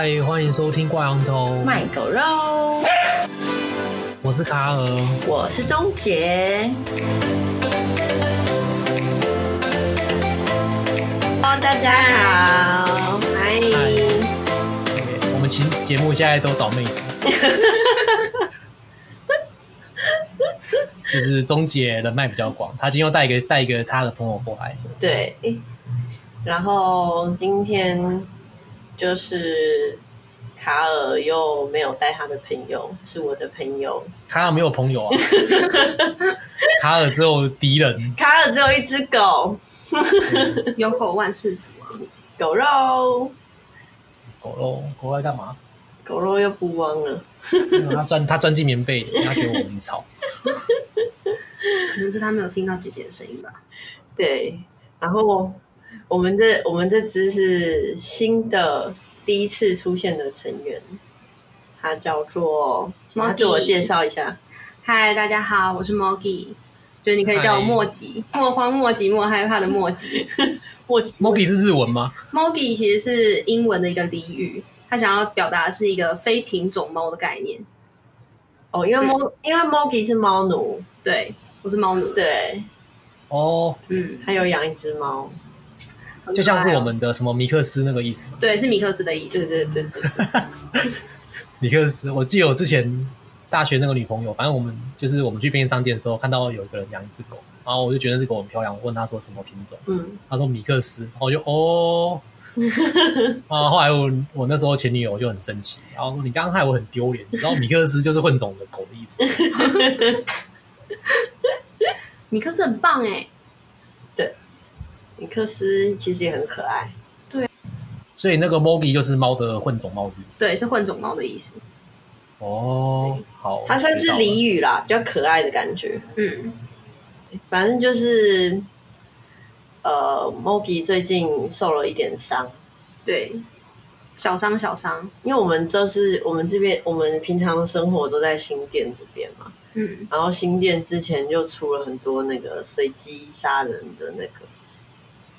嗨，欢迎收听挂羊头卖狗肉。我是卡尔，我是钟杰。Hello，大家好，嗨。我们节节目现在都找妹子，就是钟杰人脉比较广，他今天又带一个带一个他的朋友过来。对，然后今天。就是卡尔又没有带他的朋友，是我的朋友。卡尔没有朋友啊，卡尔只有敌人。卡尔只有一只狗，有狗万事足啊！狗肉，狗肉，狗肉在干嘛？狗肉又不汪了。他钻他钻进棉被里，他觉得我们吵。可能是他没有听到姐姐的声音吧。对，然后。我们这我们这只是新的第一次出现的成员，他叫做，他自我介绍一下。嗨，大家好，我是 Moggy，就是你可以叫我莫吉，莫慌莫急莫害怕的莫吉。莫吉，Moggy 是日文吗？Moggy 其实是英文的一个俚语，他想要表达的是一个非品种猫的概念。哦，因为 Mo 因为 Moggy 是猫奴，对，我是猫奴，对。哦，嗯，还有养一只猫。就像是我们的什么米克斯那个意思吗？对，是米克斯的意思。对对对，米克斯，我记得我之前大学那个女朋友，反正我们就是我们去便利商店的时候，看到有一个人养一只狗，然后我就觉得这狗很漂亮，我问他说什么品种，嗯，他说米克斯，然后我就哦，啊，后来我我那时候前女友就很生气，然后说你刚刚害我很丢脸，然后米克斯就是混种的狗的意思。米克斯很棒哎。米克斯其实也很可爱，对，所以那个 Moggy 就是猫的混种猫的意思，对，是混种猫的意思。哦，好，它算是俚语啦，比较可爱的感觉。嗯，反正就是，呃，Moggy 最近受了一点伤，对，小伤小伤，因为我们都是我们这边，我们平常生活都在新店这边嘛，嗯，然后新店之前就出了很多那个随机杀人的那个。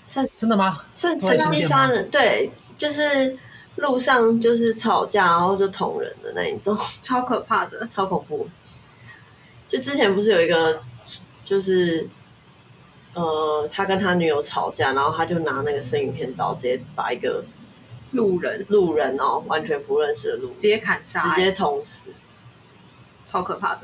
算真的吗？算随机杀人，对，就是路上就是吵架，然后就捅人的那一种，超可怕的，超恐怖。就之前不是有一个，就是呃，他跟他女友吵架，然后他就拿那个生鱼片刀，直接把一个路人路人哦，完全不认识的路人直接砍杀，直接捅死，超可怕的。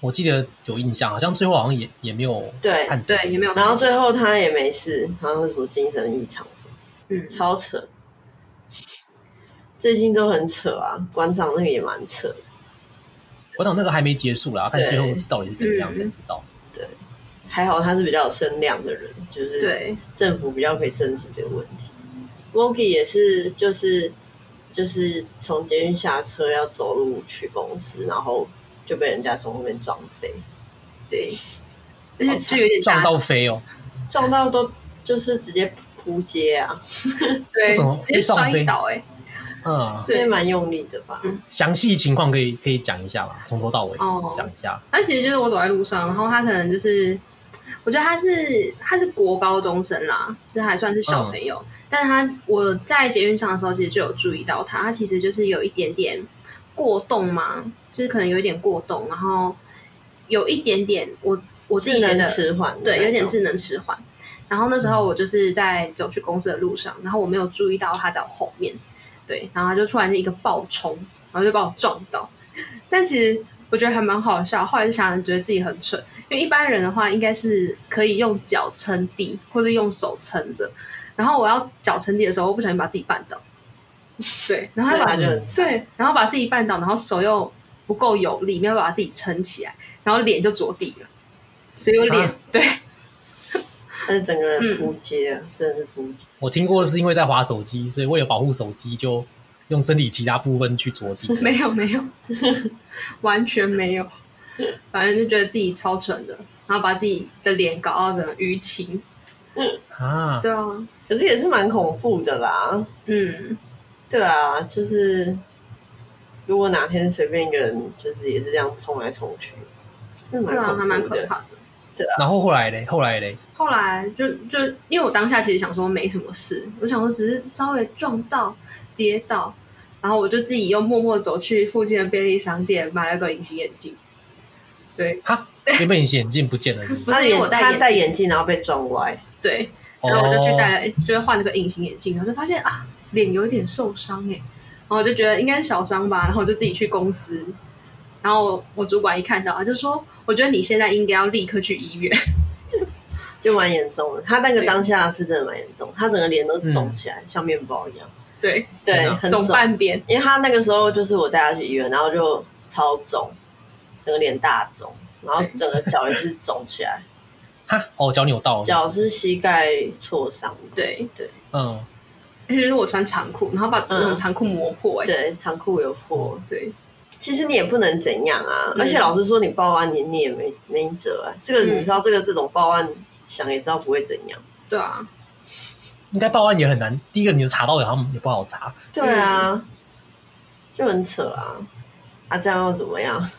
我记得有印象，好像最后好像也也没有对对，也没有，然后最后他也没事，好像是什么精神异常什么，嗯，超扯。最近都很扯啊，馆长那个也蛮扯的。馆长那个还没结束啦，看最后到底是怎么样才知道。对，还好他是比较有声量的人，就是对政府比较可以正视这个问题。Moggy 也是，就是就是从捷运下车要走路去公司，然后。就被人家从后面撞飞，对，而且就有点撞到飞哦，撞到都就是直接扑街啊，对，直接摔倒哎，嗯，对，蛮用力的吧？详细情况可以可以讲一下吧？从头到尾讲一下。那其实就是我走在路上，然后他可能就是，我觉得他是他是国高中生啦，其实还算是小朋友，但是他我在捷运上的时候，其实就有注意到他，他其实就是有一点点过动嘛。就是可能有一点过动，然后有一点点我我自己觉得迟缓，对，有点智能迟缓。然后那时候我就是在走去公司的路上，然后我没有注意到他在我后面，对，然后他就突然间一个暴冲，然后就把我撞到。但其实我觉得还蛮好笑，后来就想想觉得自己很蠢，因为一般人的话应该是可以用脚撑地，或者用手撑着。然后我要脚撑地的时候，我不小心把自己绊倒，对，然后他把对，然后把自己绊倒，然后手又。不够有力，没有把自己撑起来，然后脸就着地了，所以我脸、啊、对，但是整个人扑街啊，嗯、真的是扑街。我听过是因为在滑手机，所以为了保护手机，就用身体其他部分去着地。没 有没有，完全没有，反正就觉得自己超蠢的，然后把自己的脸搞到成淤青。啊，对啊，可是也是蛮恐怖的啦。嗯，对啊，就是。如果哪天随便一个人就是也是这样冲来冲去，是蛮对啊，还蛮可怕的。对啊，然后后来嘞，后来嘞，后来就就因为我当下其实想说没什么事，我想说只是稍微撞到跌倒，然后我就自己又默默走去附近的便利商店买了个隐形眼镜。对，哈，原本隐形眼镜不见了是不是？不是因为我戴他戴眼镜，然后被撞歪。对，然后我就去戴了，就是换了个隐形眼镜，然后就发现啊，脸有一点受伤哎，然后我就觉得应该是小伤吧，然后我就自己去公司，然后我主管一看到，他就说，我觉得你现在应该要立刻去医院，就蛮严重的。他那个当下是真的蛮严重，他整个脸都肿起来，嗯、像面包一样。对。对，肿。半边，因为他那个时候就是我带他去医院，然后就超肿，整个脸大肿，然后整个脚也是肿起来。哈，哦，脚扭到了，脚是膝盖挫伤。对。对，嗯，而且是我穿长裤，然后把整个长裤磨破，哎，对，长裤有破，对。其实你也不能怎样啊，而且老实说，你报案你你也没没辙啊。这个你知道，这个这种报案想也知道不会怎样。对啊。应该报案也很难。第一个，你查到然后也不好查。对啊，就很扯啊！啊，这样又怎么样？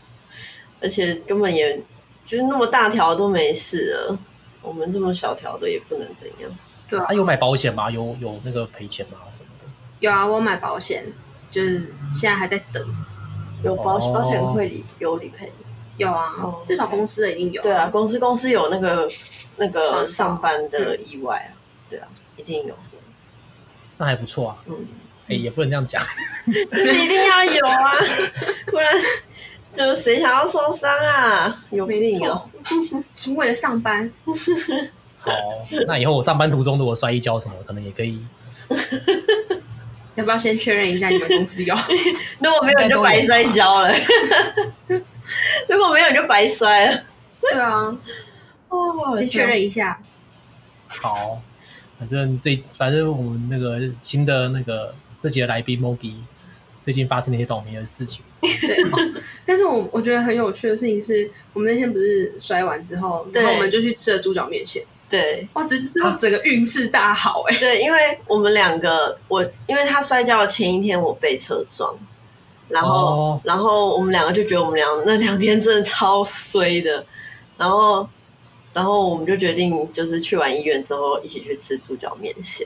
而且根本也就是那么大条都没事了，我们这么小条的也不能怎样。对啊，有买保险吗？有有那个赔钱吗？什么的？有啊，我买保险，就是现在还在等。有保险，保险会理有理赔。有啊，至少公司的一定有。对啊，公司公司有那个那个上班的意外啊，对啊。一定有，那还不错啊。嗯，哎，也不能这样讲，是一定要有啊，不然就谁想要受伤啊？有没定有，是为了上班。好，那以后我上班途中如果摔一跤什么，可能也可以。要不要先确认一下你们公司有？如果没有，你就白摔跤了。如果没有，你就白摔了。对啊，哦，先确认一下。好。反正最反正我们那个新的那个这几个来宾 Mogi 最近发生了一些倒霉的事情。对，但是我我觉得很有趣的事情是，我们那天不是摔完之后，然后我们就去吃了猪脚面线。对，哇，只是之后整个运势大好哎。对，因为我们两个，我因为他摔跤的前一天我被车撞，然后、哦、然后我们两个就觉得我们俩那两天真的超衰的，然后。然后我们就决定，就是去完医院之后一起去吃猪脚面线。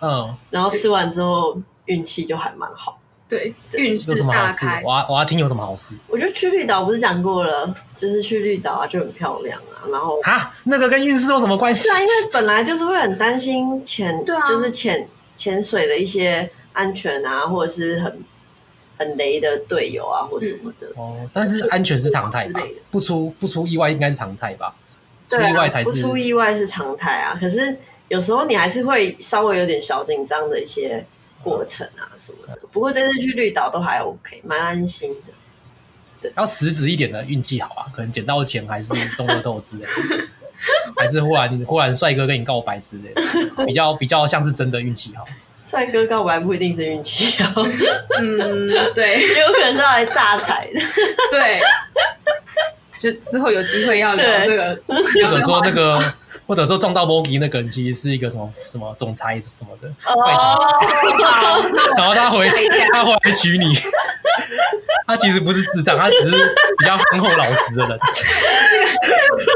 嗯，然后吃完之后运气就还蛮好。对，运势大开。我要我要听有什么好事？我觉得去绿岛，不是讲过了，就是去绿岛啊，就很漂亮啊。然后啊，那个跟运势有什么关系？是啊，因为本来就是会很担心潜，对啊，就是潜潜水的一些安全啊，或者是很很雷的队友啊，或什么的。哦，但是安全是常态吧？不出不出意外应该是常态吧？出意外才是，不出意外是常态啊。可是有时候你还是会稍微有点小紧张的一些过程啊什么的。不过这次去绿岛都还 OK，蛮安心的。对，要实质一点的运气好啊，可能捡到钱还是中乐透之类的，还是忽然忽然帅哥跟你告白之类的，比较比较像是真的运气好。帅哥告白不一定是运气好，嗯，对，有可能是要来诈财的，对。就之后有机会要聊这个，或者说那个，或者说撞到 Bogi 那个人其实是一个什么什么总裁什么的，哦，然后他回他回来娶你，他其实不是智障，他只是比较憨厚老实的人。这个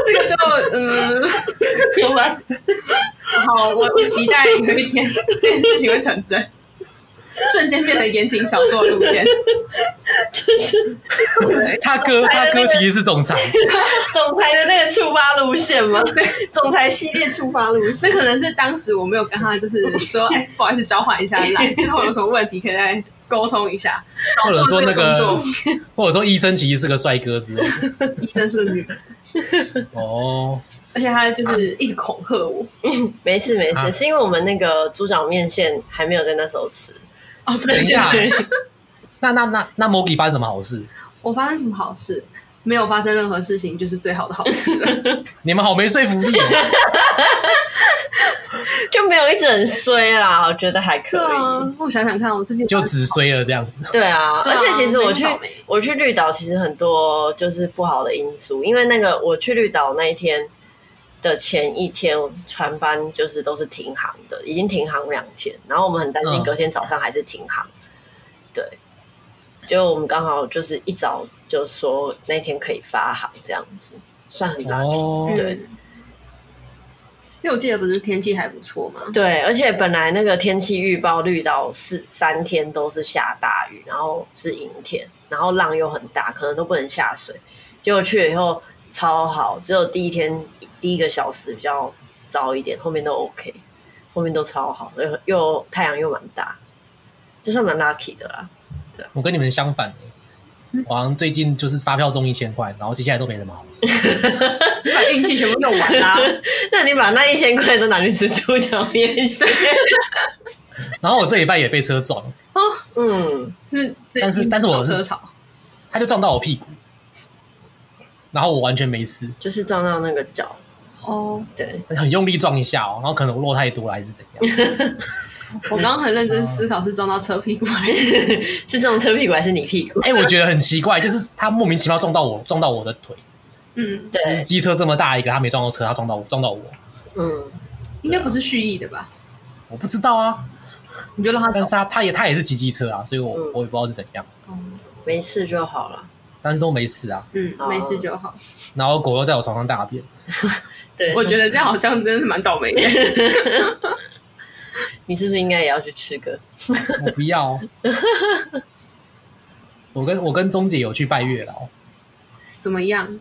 这个就嗯，好吧，好，我期待有一天这件事情会成真。瞬间变成言情小说路线，就是他哥，他哥其实是总裁，总裁的那个出发路线吗？对，总裁系列出发路线，那可能是当时我没有跟他，就是说，哎，不好意思，交换一下来，之后有什么问题可以再沟通一下，或者说那个，或者说医生其实是个帅哥之类的，医生是个女的，哦，而且他就是一直恐吓我，没事没事，是因为我们那个猪脚面线还没有在那时候吃。哦，等一下，那那那那 Mogi 发生什么好事？我发生什么好事？没有发生任何事情，就是最好的好事。你们好没说服力，就没有一直很衰啦。我觉得还可以。啊、我想想看，我最近就只衰了这样子。对啊，而且其实我去我去绿岛，其实很多就是不好的因素，因为那个我去绿岛那一天的前一天船班就是都是停航的，已经停航两天，然后我们很担心隔天早上还是停航。嗯、对，就我们刚好就是一早就说那天可以发行，这样子算很 lucky。对，因为我记得不是天气还不错吗？对，而且本来那个天气预报绿到四三天都是下大雨，然后是阴天，然后浪又很大，可能都不能下水。结果去了以后超好，只有第一天第一个小时比较糟一点，后面都 OK，后面都超好，又又太阳又蛮大，就算蛮 lucky 的啦。对，我跟你们相反。我好像最近就是发票中一千块，然后接下来都没什么好事。你 把运气全部用完啦，那你把那一千块都拿去吃猪脚面线。然后我这礼拜也被车撞。哦，嗯，是，但是但是我是，他就撞到我屁股，然后我完全没事，就是撞到那个脚。哦，对，很用力撞一下哦，然后可能我落太多了还是怎样。我刚刚很认真思考，是撞到车屁股还是 是撞车屁股还是你屁股？哎、欸，我觉得很奇怪，就是他莫名其妙撞到我，撞到我的腿。嗯，对，机车这么大一个，他没撞到车，他撞到我，撞到我。嗯，应该不是蓄意的吧？我不知道啊，你就让他，但是他他也他也是骑机车啊，所以我、嗯、我也不知道是怎样。嗯，没事就好了，但是都没事啊。嗯，没事就好。然后狗又在我床上大便。对，我觉得这样好像真的是蛮倒霉的。你是不是应该也要去吃个？我不要。我跟我跟钟姐有去拜月老，怎么样？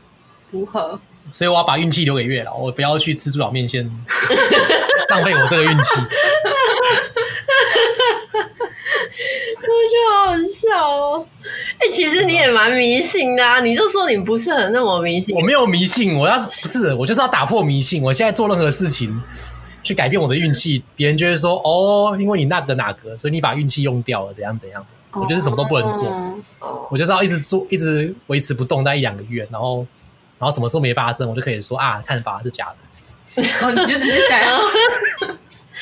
如何？所以我要把运气留给月老，我不要去吃猪脚面线，浪费我这个运气。我觉得好好笑哦。哎、欸，其实你也蛮迷信的啊！你就说你不是很那么迷信。我没有迷信，我要是不是我就是要打破迷信。我现在做任何事情。去改变我的运气，别人就会说哦，因为你那个哪个，所以你把运气用掉了，怎样怎样。我就是什么都不能做，哦、我就是要一直做，一直维持不动，待一两个月，然后，然后什么时候没发生，我就可以说啊，看法是假的。哦，你就只是想要，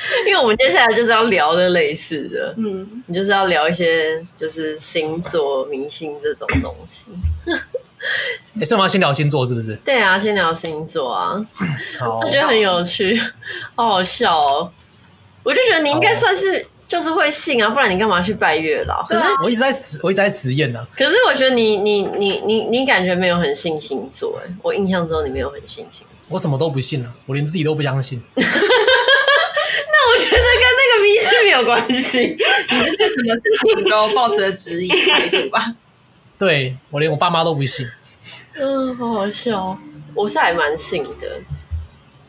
因为我们接下来就是要聊的类似的，嗯，你就是要聊一些就是星座迷信这种东西。哎、欸，所以我们要先聊星座是不是？对啊，先聊星座啊，好我觉得很有趣，好好笑哦。我就觉得你应该算是就是会信啊，不然你干嘛去拜月老？可是我一直在实，我一直在实验呢。可是我觉得你你你你你感觉没有很信星座哎，我印象中你没有很信星座。我什么都不信啊，我连自己都不相信。没有关系，你是对什么事情都抱持了质疑态度吧？对，我连我爸妈都不信。嗯，好好笑。我是还蛮信的。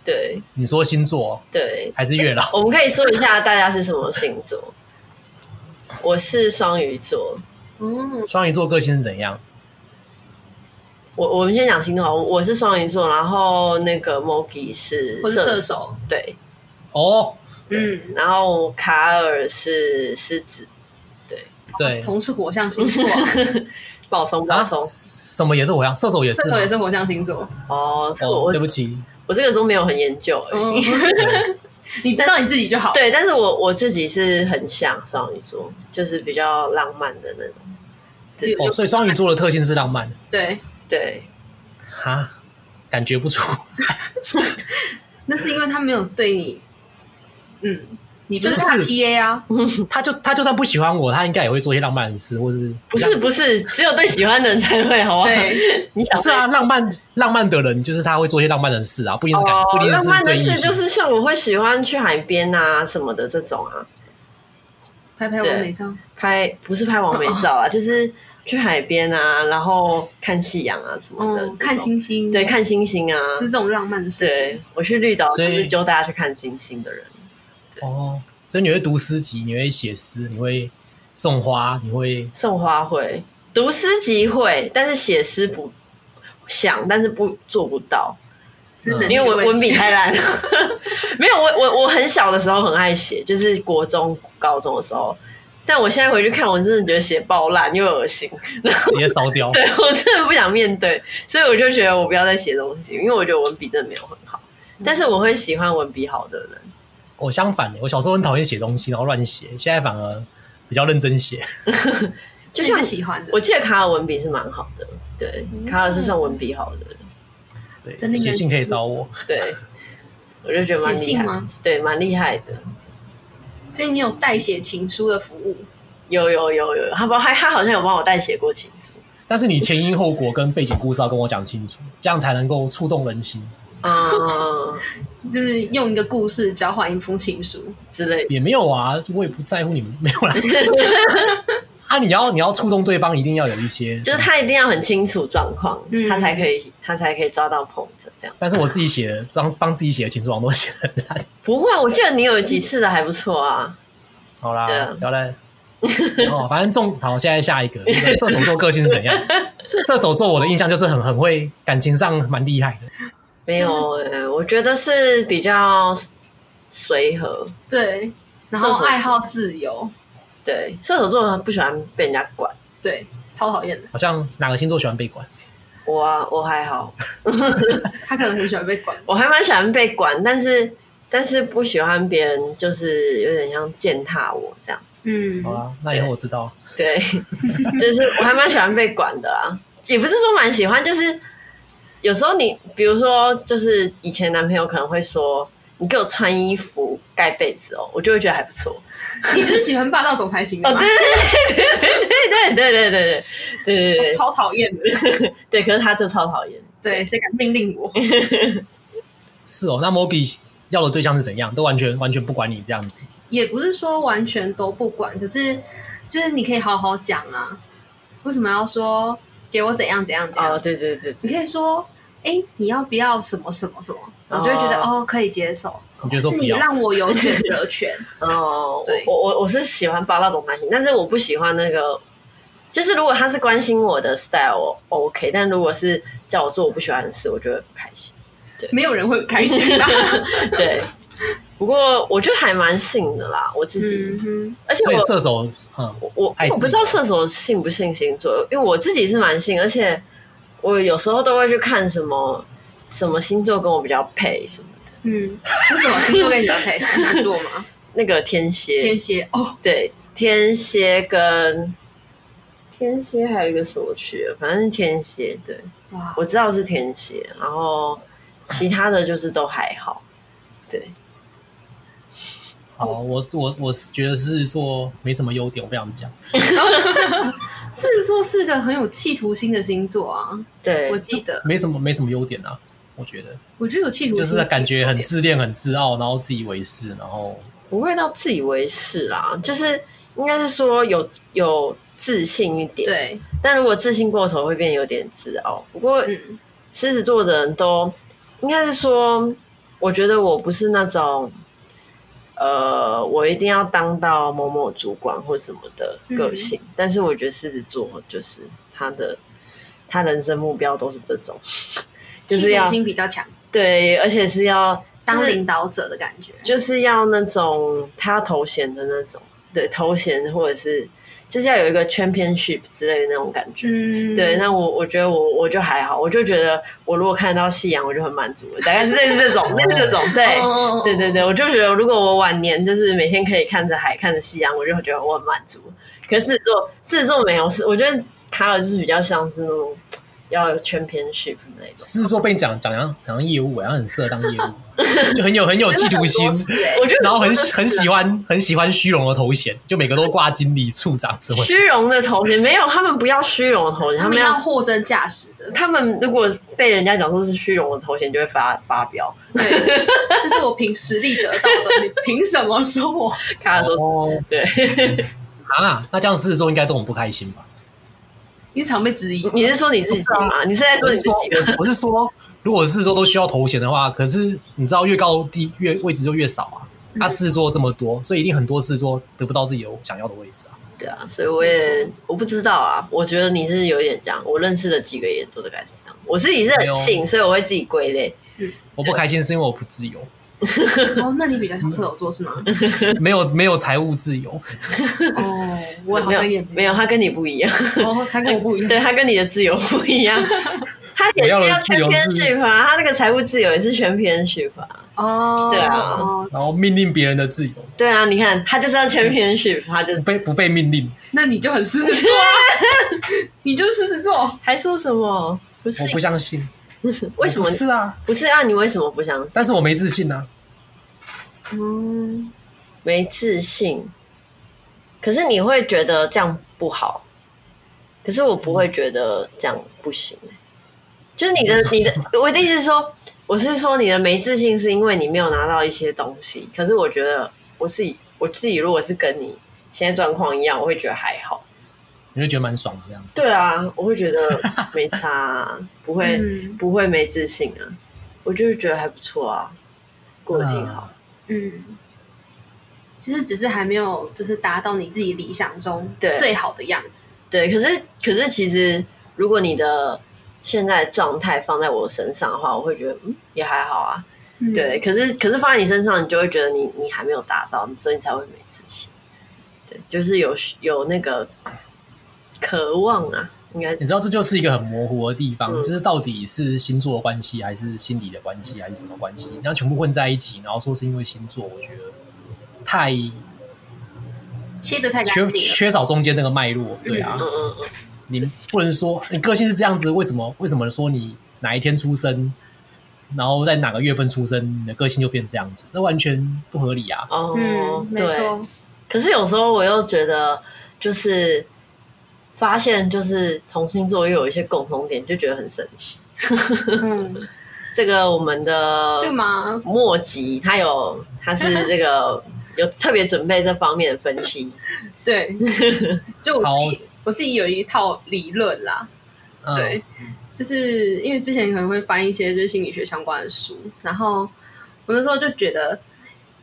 对，你说星座？对，还是月老？我们可以说一下大家是什么星座。我是双鱼座。嗯，双鱼座个性是怎样？我我们先讲星座。我是双鱼座，然后那个 Mogi 是射手。射手对。哦。嗯，然后卡尔是狮子。对对，同是火象星座。爆冲爆冲，什么也是火象，射手也是，射手也是火象星座。哦，这个我对不起，我这个都没有很研究。你知道你自己就好。对，但是我我自己是很像双鱼座，就是比较浪漫的那种。哦，所以双鱼座的特性是浪漫。对对，哈，感觉不出。那是因为他没有对你，嗯。你不是他 T A 啊？他就他就算不喜欢我，他应该也会做一些浪漫的事，或是不是不是，只有对喜欢的人才会，好不好？对，你想是啊，浪漫浪漫的人就是他会做一些浪漫的事啊，不一定是感，哦、不一定是对异性。浪漫的事就是像我会喜欢去海边啊什么的这种啊，拍拍完美照，拍不是拍完美照啊，哦、就是去海边啊，然后看夕阳啊什么的、嗯，看星星，对，看星星啊，是这种浪漫的事情。对，我去绿岛就是教大家去看星星的人。哦，所以你会读诗集，你会写诗，你会送花，你会送花会。读诗集会，但是写诗不想，但是不做不到，真的，因为我文笔太烂。了。没有，我我我很小的时候很爱写，就是国中、高中的时候，但我现在回去看，我真的觉得写爆烂又恶心，直接烧掉。对，我真的不想面对，所以我就觉得我不要再写东西，因为我觉得文笔真的没有很好，但是我会喜欢文笔好的人。我相反，我小时候很讨厌写东西，然后乱写，现在反而比较认真写。就像喜欢的，我记得卡尔文笔是蛮好的，对，嗯、卡尔是算文笔好的人。对，写信可以找我。对，我就觉得蛮厉害吗？对，蛮厉害的。所以你有代写情书的服务？有有有有，他帮他他好像有帮我代写过情书。但是你前因后果跟背景故事要跟我讲清楚，这样才能够触动人心。嗯，就是用一个故事交换一封情书之类的，也没有啊，我也不在乎你们没有啦。啊，你要你要触动对方，一定要有一些，就是他一定要很清楚状况，嗯、他才可以他才可以抓到 point 这样。但是我自己写的帮帮自己写的情书，网都写的很烂。不会，我记得你有几次的还不错啊。好啦，不要来。哦，反正中好，现在下一个射手座个性是怎样？射手座我的印象就是很很会感情上蛮厉害的。没有、欸，我觉得是比较随和，对，然后爱好自由。对，射手座不喜欢被人家管，对，超讨厌的。好像哪个星座喜欢被管？我啊，我还好。他可能很喜欢被管，我还蛮喜欢被管，但是但是不喜欢别人，就是有点像践踏我这样。嗯，好啦，那以后我知道。对，就是我还蛮喜欢被管的啊，也不是说蛮喜欢，就是有时候你，比如说，就是以前男朋友可能会说，你给我穿衣服盖被子哦，我就会觉得还不错。你就是喜欢霸道总裁型的吗？哦，对对对对对对对对对对对，超讨厌的。对，可是他就超讨厌。对，谁敢命令我？是哦，那 Mogi 要的对象是怎样？都完全完全不管你这样子？也不是说完全都不管，可是就是你可以好好讲啊。为什么要说给我怎样怎样怎样？哦，对对对，你可以说，哎，你要不要什么什么什么？我就会觉得哦，可以接受。你觉得说是你让我有选择权 哦，对，我我我是喜欢霸道总裁型，但是我不喜欢那个，就是如果他是关心我的 style OK，但如果是叫我做我不喜欢的事，我就会不开心。对，没有人会开心的。对，不过我觉得还蛮信的啦，我自己。嗯、而且我射手，嗯，我我我不知道射手信不信星座，因为我自己是蛮信，而且我有时候都会去看什么什么星座跟我比较配什么的。嗯，为什么星座跟你比较配？狮子座吗？那个天蝎，天蝎哦，对，天蝎跟天蝎还有一个什么去了，反正是天蝎，对，哇，我知道是天蝎，然后其他的就是都还好，对。好，我我我是觉得狮子座没什么优点，我不想讲。狮子座是个很有企图心的星座啊，对，我记得没什么没什么优点啊。我觉得，我觉得有企图，就是感觉很自恋、很自傲，然后自以为是，然后不会到自以为是啦，就是应该是说有有自信一点，对。但如果自信过头，会变有点自傲。不过，狮子座的人都应该是说，我觉得我不是那种，呃，我一定要当到某某主管或什么的个性。嗯、但是，我觉得狮子座就是他的，他人生目标都是这种。就是要心比较强，对，而且是要当领导者的感觉，就是要那种他要头衔的那种，对，头衔或者是就是要有一个 championship 之类的那种感觉，嗯，对。那我我觉得我我就还好，我就觉得我如果看到夕阳，我就很满足了，大概是类似这种，类似这种，对，对对对，我就觉得如果我晚年就是每天可以看着海，看着夕阳，我就觉得我很满足。可是狮子座，狮子座没有，是我觉得卡尔就是比较像是那种。要有 championship 那种，狮子座被你讲讲像像业务，然后很适合当业务，就很有很有企图心。我觉得，然后很很喜欢很喜欢虚荣的头衔，就每个都挂经理、处长什么。虚荣的头衔没有，他们不要虚荣的头衔，他们要货真价实的。他们如果被人家讲说是虚荣的头衔，就会发发飙。对，这是我凭实力得到的，你凭什么说我？卡尔说，对啊，那这样狮子座应该都很不开心吧？你常被质疑，你是说你自己吗？你是在说你自己吗？我是说，如果是说都需要头衔的话，可是你知道越高低越位置就越少啊。他狮子座这么多，所以一定很多狮子座得不到自己有想要的位置啊。对啊，所以我也我不知道啊。我觉得你是有一点这样，我认识的几个也都大概是这样。我自己是很信，所以我会自己归类。嗯，我不开心是因为我不自由。哦，那你比较像射手座是吗？没有没有财务自由。哦，我好像也没有，没有，他跟你不一样。哦，他跟我不一样，对，他跟你的自由不一样。他也要全偏虚啊，他那个财务自由也是全偏虚啊。哦，对啊，然后命令别人的自由。对啊，你看他就是要全偏虚，他就是不被不被命令。那你就很狮子座，你就是狮子座，还说什么？不是，我不相信。为什么？是啊，不是啊，你为什么不相信？但是我没自信啊。嗯，没自信。可是你会觉得这样不好，可是我不会觉得这样不行。就是你的你的，我的意思是说，我是说你的没自信是因为你没有拿到一些东西。可是我觉得我自己我自己如果是跟你现在状况一样，我会觉得还好。你会觉得蛮爽的这样子？对啊，我会觉得没差、啊，不会、嗯、不会没自信啊。我就是觉得还不错啊，过得挺好。嗯，就是只是还没有就是达到你自己理想中最好的样子。对，对，可是可是其实如果你的现在状态放在我身上的话，我会觉得嗯也还好啊。嗯、对，可是可是放在你身上，你就会觉得你你还没有达到，所以你才会没自信。对，就是有有那个渴望啊，应该你知道这就是一个很模糊的地方，嗯、就是到底是星座的关系，还是心理的关系，还是什么关系？然后全部混在一起，然后说是因为星座，我觉得太切得太缺缺少中间那个脉络。对啊。嗯嗯嗯你不能说你个性是这样子，为什么？为什么说你哪一天出生，然后在哪个月份出生，你的个性就变这样子？这完全不合理啊！哦，嗯、对。没错。可是有时候我又觉得，就是发现，就是同星座又有一些共同点，就觉得很神奇。嗯，这个我们的这个吗？莫吉他有，他是这个有特别准备这方面的分析。对，就我我自己有一套理论啦，嗯、对，就是因为之前可能会翻一些就是心理学相关的书，然后我那时候就觉得，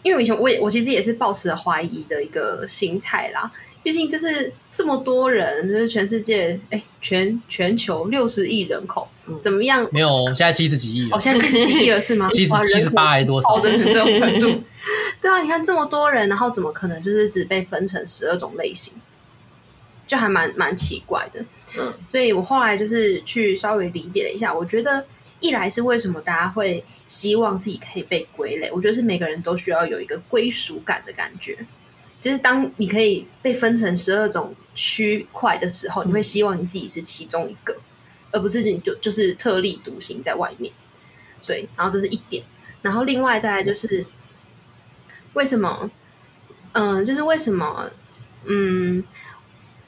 因为以前我也我其实也是抱持了怀疑的一个心态啦，毕竟就是这么多人，就是全世界，哎，全全球六十亿人口，嗯、怎么样？没有，现在七十几亿，哦，现在七十几亿了是吗？七十七十八还是多少？的这种程度，对啊，你看这么多人，然后怎么可能就是只被分成十二种类型？就还蛮蛮奇怪的，嗯，所以我后来就是去稍微理解了一下，我觉得一来是为什么大家会希望自己可以被归类，我觉得是每个人都需要有一个归属感的感觉，就是当你可以被分成十二种区块的时候，你会希望你自己是其中一个，嗯、而不是你就就是特立独行在外面，对，然后这是一点，然后另外再来就是为什么，嗯、呃，就是为什么，嗯。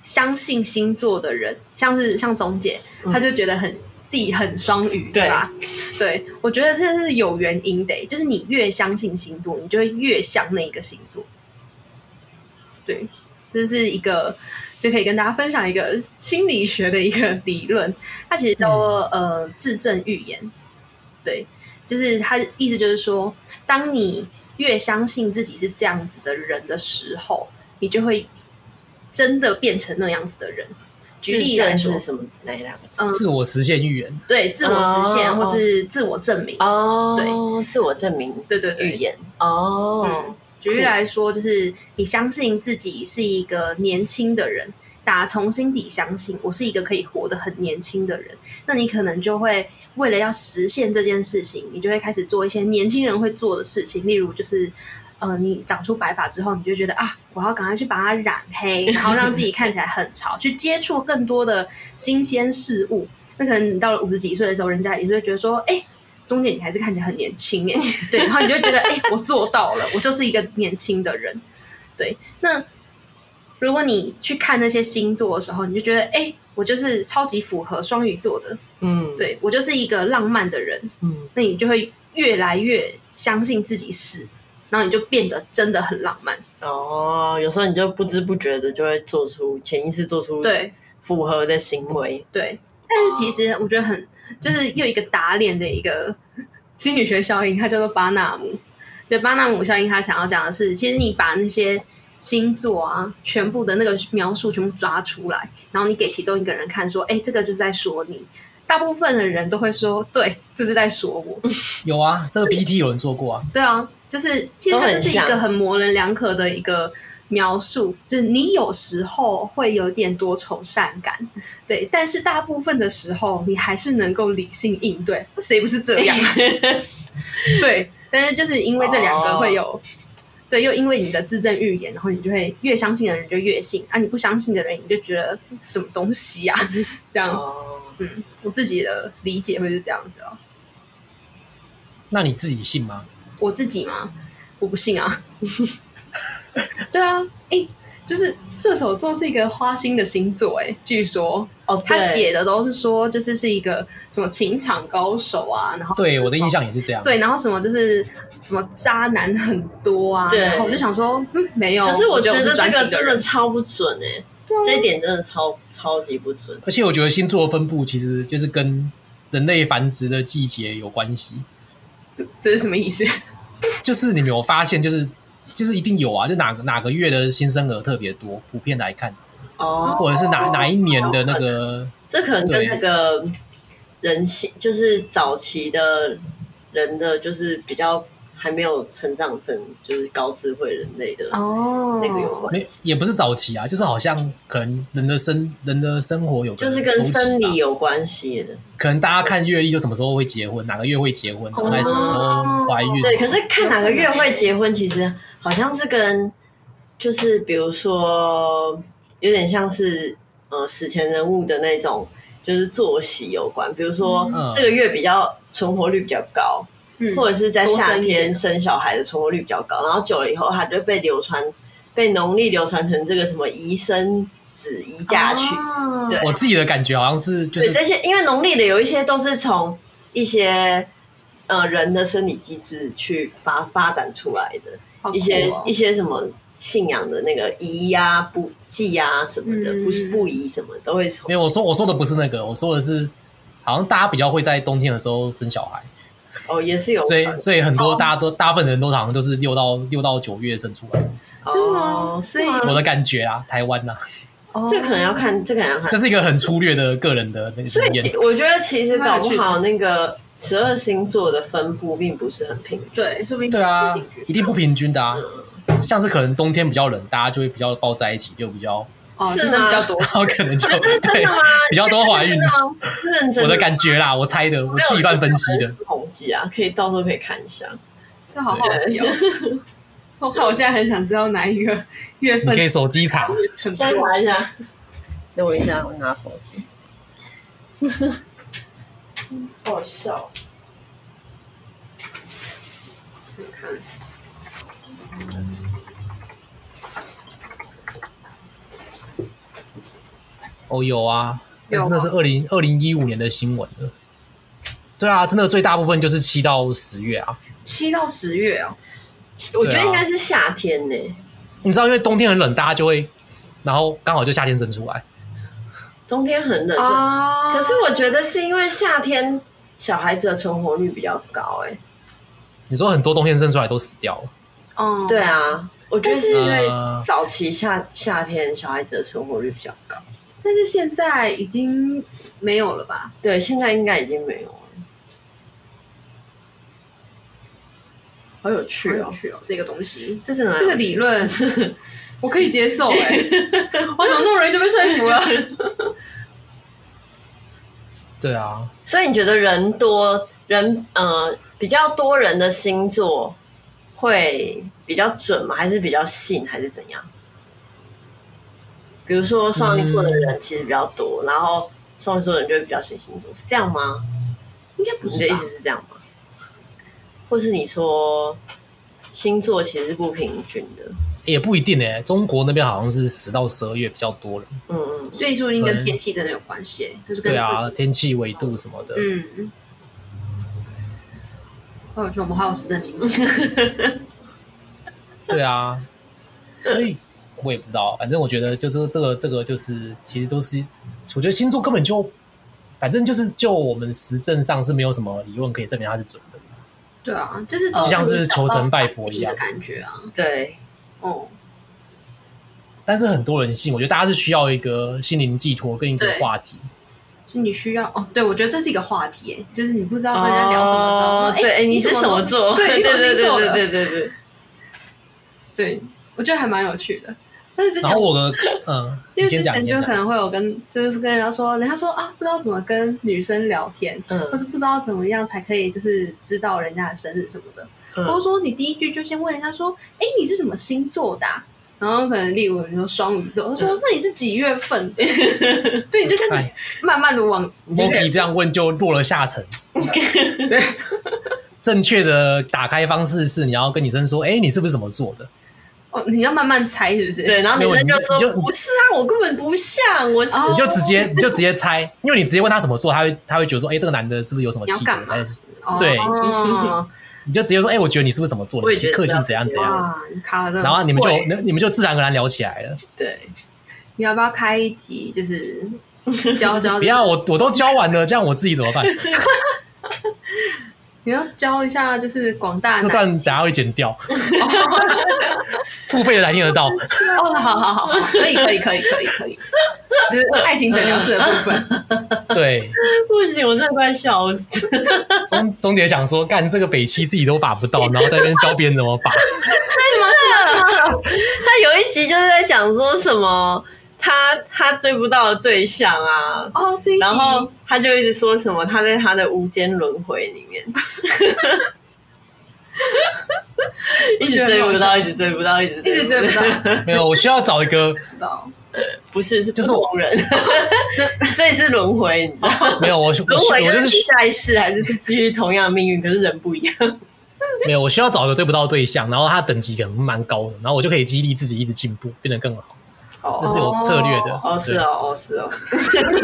相信星座的人，像是像总姐，嗯、他就觉得很自己很双鱼，对吧？对，我觉得这是有原因的，就是你越相信星座，你就会越像那个星座。对，这是一个就可以跟大家分享一个心理学的一个理论，它其实叫做、嗯、呃自证预言。对，就是他意思就是说，当你越相信自己是这样子的人的时候，你就会。真的变成那样子的人，举例来说，什么哪两个字？嗯，自我实现预言，对，自我实现，或是自我证明，哦，对，自我证明，对对对，预言，哦，嗯，举例来说，就是你相信自己是一个年轻的人，打从心底相信我是一个可以活得很年轻的人，那你可能就会为了要实现这件事情，你就会开始做一些年轻人会做的事情，例如就是。呃，你长出白发之后，你就觉得啊，我要赶快去把它染黑，然后让自己看起来很潮，去接触更多的新鲜事物。那可能你到了五十几岁的时候，人家也是会觉得说，哎，中间你还是看起来很年轻哎，对，然后你就觉得，哎，我做到了，我就是一个年轻的人。对，那如果你去看那些星座的时候，你就觉得，哎，我就是超级符合双鱼座的，嗯，对，我就是一个浪漫的人，嗯，那你就会越来越相信自己是。然后你就变得真的很浪漫哦，有时候你就不知不觉的就会做出潜意识做出对符合的行为，对。但是其实我觉得很就是又一个打脸的一个心理学效应，它叫做巴纳姆。就巴纳姆效应，他想要讲的是，其实你把那些星座啊全部的那个描述全部抓出来，然后你给其中一个人看，说：“哎，这个就是在说你。”大部分的人都会说：“对，这是在说我。”有啊，这个 PT 有人做过啊。对啊。就是，其实它就是一个很模棱两可的一个描述，就是你有时候会有点多愁善感，对，但是大部分的时候你还是能够理性应对，谁不是这样？对，但是就是因为这两个会有，oh. 对，又因为你的自证预言，然后你就会越相信的人就越信，啊，你不相信的人你就觉得什么东西呀、啊？这样，oh. 嗯，我自己的理解会是这样子哦。那你自己信吗？我自己吗？我不信啊。对啊，哎、欸，就是射手座是一个花心的星座，哎，据说。哦，他写的都是说，就是是一个什么情场高手啊，然后对我的印象也是这样，对，然后什么就是什么渣男很多啊，对，然后我就想说，嗯，没有，可是我觉得这个真的超不准哎，这一点真的超超级不准，而且我觉得星座的分布其实就是跟人类繁殖的季节有关系，这是什么意思？就是你没有发现，就是就是一定有啊，就哪个哪个月的新生儿特别多，普遍来看，哦，或者是哪哪一年的那个，这可能跟那个人性，就是早期的人的，就是比较。还没有成长成就是高智慧人类的哦，那个有关系，也不是早期啊，就是好像可能人的生人的生活有，就是跟生理有关系的。可能大家看月历就什么时候会结婚，哪个月会结婚，然后什么时候怀孕。对，可是看哪个月会结婚，其实好像是跟就是比如说有点像是呃史前人物的那种，就是作息有关。比如说这个月比较存活率比较高。或者是在夏天生小孩的存活率比较高，然后久了以后，它就被流传，被农历流传成这个什么宜生子宜嫁娶。哦、对，我自己的感觉好像是就是这些，因为农历的有一些都是从一些呃人的生理机制去发发展出来的，哦、一些一些什么信仰的那个宜呀、不忌呀什么的，嗯、不是不宜什么都会从。没有，我说我说的不是那个，我说的是好像大家比较会在冬天的时候生小孩。哦，也是有，所以所以很多大家都、哦、大部分人都好像都是六到六到九月生出来哦，真的吗？所以我的感觉啊，台湾呐、啊，哦，这可能要看，这可能要看，这是一个很粗略的个人的那个经验。所以我觉得其实搞不好那个十二星座的分布并不是很平均，对，说不定对啊，一定不平均的啊。嗯、像是可能冬天比较冷，大家就会比较抱在一起，就比较。哦，就是比较多，然 后可能就对？比较多怀孕的，认真，我的感觉啦，我猜的，我自己乱分析的统计啊，可以到时候可以看一下，那好好奇哦。我看我现在很想知道哪一个月份，你可以手机查，先查一下。等我一下，我拿手机。好好笑。看。哦，有啊，真的是二零二零一五年的新闻了。对啊，真的最大部分就是七到十月啊。七到十月哦，我觉得应该是夏天呢。你知道，因为冬天很冷，大家就会，然后刚好就夏天生出来。冬天很冷啊，可是我觉得是因为夏天小孩子的存活率比较高哎。你说很多冬天生出来都死掉了？哦，对啊，我觉得是因为早期夏夏天小孩子的存活率比较高。但是现在已经没有了吧？对，现在应该已经没有了。好有趣哦，趣哦，这个东西，这是哪？这个理论 我可以接受哎，我怎么那么容易就被说服了？对啊，所以你觉得人多人呃比较多人的星座会比较准吗？还是比较信？还是怎样？比如说双鱼座的人其实比较多，嗯、然后双鱼座的人就会比较信星座，是这样吗？应该不是，你的意思是这样吗？或是你说星座其实是不平均的？也不一定诶，中国那边好像是十到十二月比较多人，嗯嗯，所以说应该跟天气真的有关系，就是跟对啊，天气纬度什么的，嗯。我觉得我们还有实证经济，对啊，所以。我也不知道，反正我觉得就是这个这个就是，其实都是，我觉得星座根本就，反正就是就我们实证上是没有什么理论可以证明它是准的。对啊，就是就像是求神拜佛一样的感觉啊。对，哦。但是很多人信，我觉得大家是需要一个心灵寄托跟一个话题。就你需要哦，对，我觉得这是一个话题，哎，就是你不知道跟人家聊什么时候，对，哎，你是什么座？对，你什么星座的？对对对，对，我觉得还蛮有趣的。然后我的嗯，就之前就可能会有跟，就是跟人家说，人家说啊，不知道怎么跟女生聊天，嗯，或是不知道怎么样才可以，就是知道人家的生日什么的。嗯、或者说你第一句就先问人家说，哎，你是什么星座的、啊？然后可能例如你说双鱼座，他说、嗯、那你是几月份？对，你就开始慢慢的往。这样问就落了下层。对，正确的打开方式是你要跟女生说，哎，你是不是什么座的？哦，你要慢慢猜是不是？对，然后女生就说：“不是啊，我根本不像。”我你就直接你就直接猜，因为你直接问他怎么做，他会他会觉得说：“哎，这个男的是不是有什么气格？”对，你就直接说：“哎，我觉得你是不是怎么做的？个性怎样怎样？”然后你们就你们就自然而然聊起来了。对，你要不要开一集就是教教？不要，我我都教完了，这样我自己怎么办？你要教一下，就是广大这段等下会剪掉，付费的才听得到。哦，好好好，可以可以可以可以可以，就是爱情诊疗室的部分。对，不行，我真的快笑死。钟钟姐想说，干这个北七自己都把不到，然后在那边教别人怎么把。是吗？是吗？是？他有一集就是在讲说什么。他他追不到的对象啊，哦，然后他就一直说什么他在他的无间轮回里面，一直追不到，一直追不到，一直一直追不到。没有，我需要找一个，不是，是就是我人，所以是轮回，你知道？没有，我轮回，我就是下一世还是继续同样的命运，可是人不一样。没有，我需要找一个追不到的对象，然后他等级可能蛮高的，然后我就可以激励自己一直进步，变得更好。那是有策略的哦，是哦，哦是哦，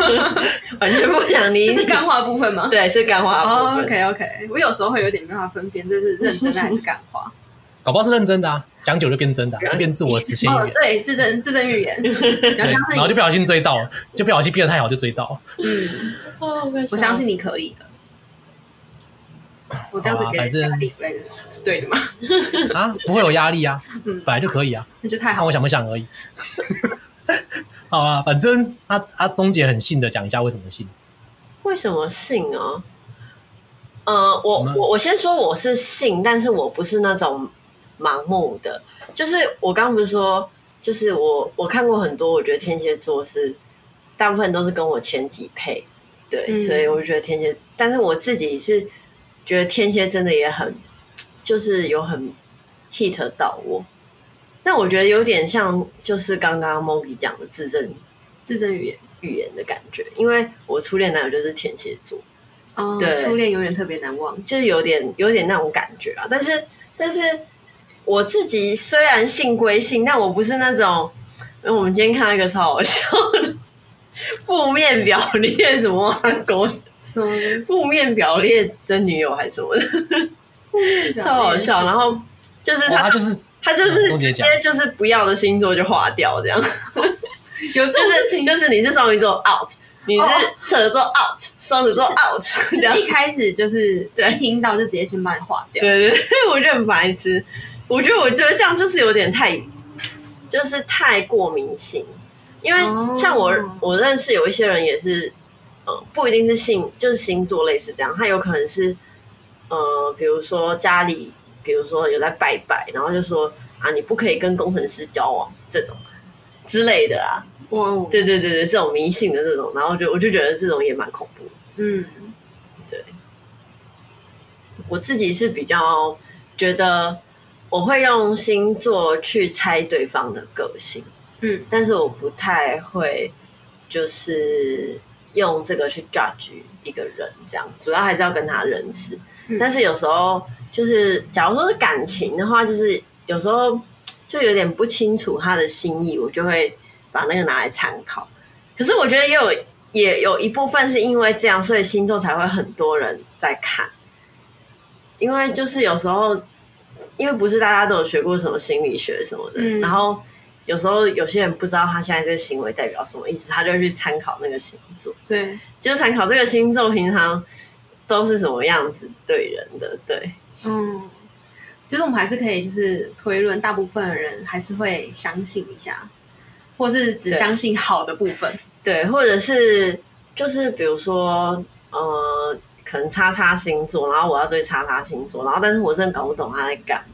完全不想理。这是干话部分吗？对，是干话部分。OK OK，我有时候会有点没办法分辨这是认真的还是干话。搞不好是认真的啊，讲久就变真的，就变自我实现。哦，对，自证自证预言。然后就不小心追到了，就不小心变得太好就追到了。嗯，我相信你可以的。我这样子给你压力 flag 是对的吗？啊，不会有压力啊，本来就可以啊，那就太好。看我想不想而已。好啊，反正阿阿钟姐很信的，讲一下为什么信？为什么信啊？呃，我我我先说我是信，但是我不是那种盲目的。就是我刚刚不是说，就是我我看过很多，我觉得天蝎座是大部分都是跟我前几配，对，嗯、所以我就觉得天蝎，但是我自己是。觉得天蝎真的也很，就是有很 hit 到我，但我觉得有点像，就是刚刚 Mogi 讲的自证、自证语言、语言的感觉。因为我初恋男友就是天蝎座，哦，对，初恋永远特别难忘，就是有点有点那种感觉啊。但是，但是我自己虽然信归信，但我不是那种，因为我们今天看到一个超好笑的 负面表列什么狗。什么负面表列真女友还是什么的，负面表超好笑。然后就是他，他就是他就是直接就是不要的星座就划掉这样。有就是就是你是双鱼座 out，你是射手座 out，双子座 out。就一开始就是一听到就直接先把你划掉。对 对对，我觉得很白痴。我觉得我觉得这样就是有点太，就是太过迷信。因为像我我认识有一些人也是。嗯，不一定是星，就是星座类似这样，他有可能是，呃，比如说家里，比如说有在拜拜，然后就说啊，你不可以跟工程师交往这种之类的啊。哇.对对对对，这种迷信的这种，然后就我就觉得这种也蛮恐怖。嗯，对，我自己是比较觉得我会用星座去猜对方的个性，嗯，但是我不太会就是。用这个去 judge 一个人，这样主要还是要跟他认识。嗯、但是有时候就是，假如说是感情的话，就是有时候就有点不清楚他的心意，我就会把那个拿来参考。可是我觉得也有也有一部分是因为这样，所以星座才会很多人在看。因为就是有时候，因为不是大家都有学过什么心理学什么的，嗯、然后。有时候有些人不知道他现在这个行为代表什么意思，他就会去参考那个星座，对，就参考这个星座平常都是什么样子对人的，对，嗯，其实我们还是可以就是推论，大部分的人还是会相信一下，或是只相信好的部分，对，对，或者是就是比如说呃，可能叉叉星座，然后我要追叉叉星座，然后但是我真的搞不懂他在干嘛。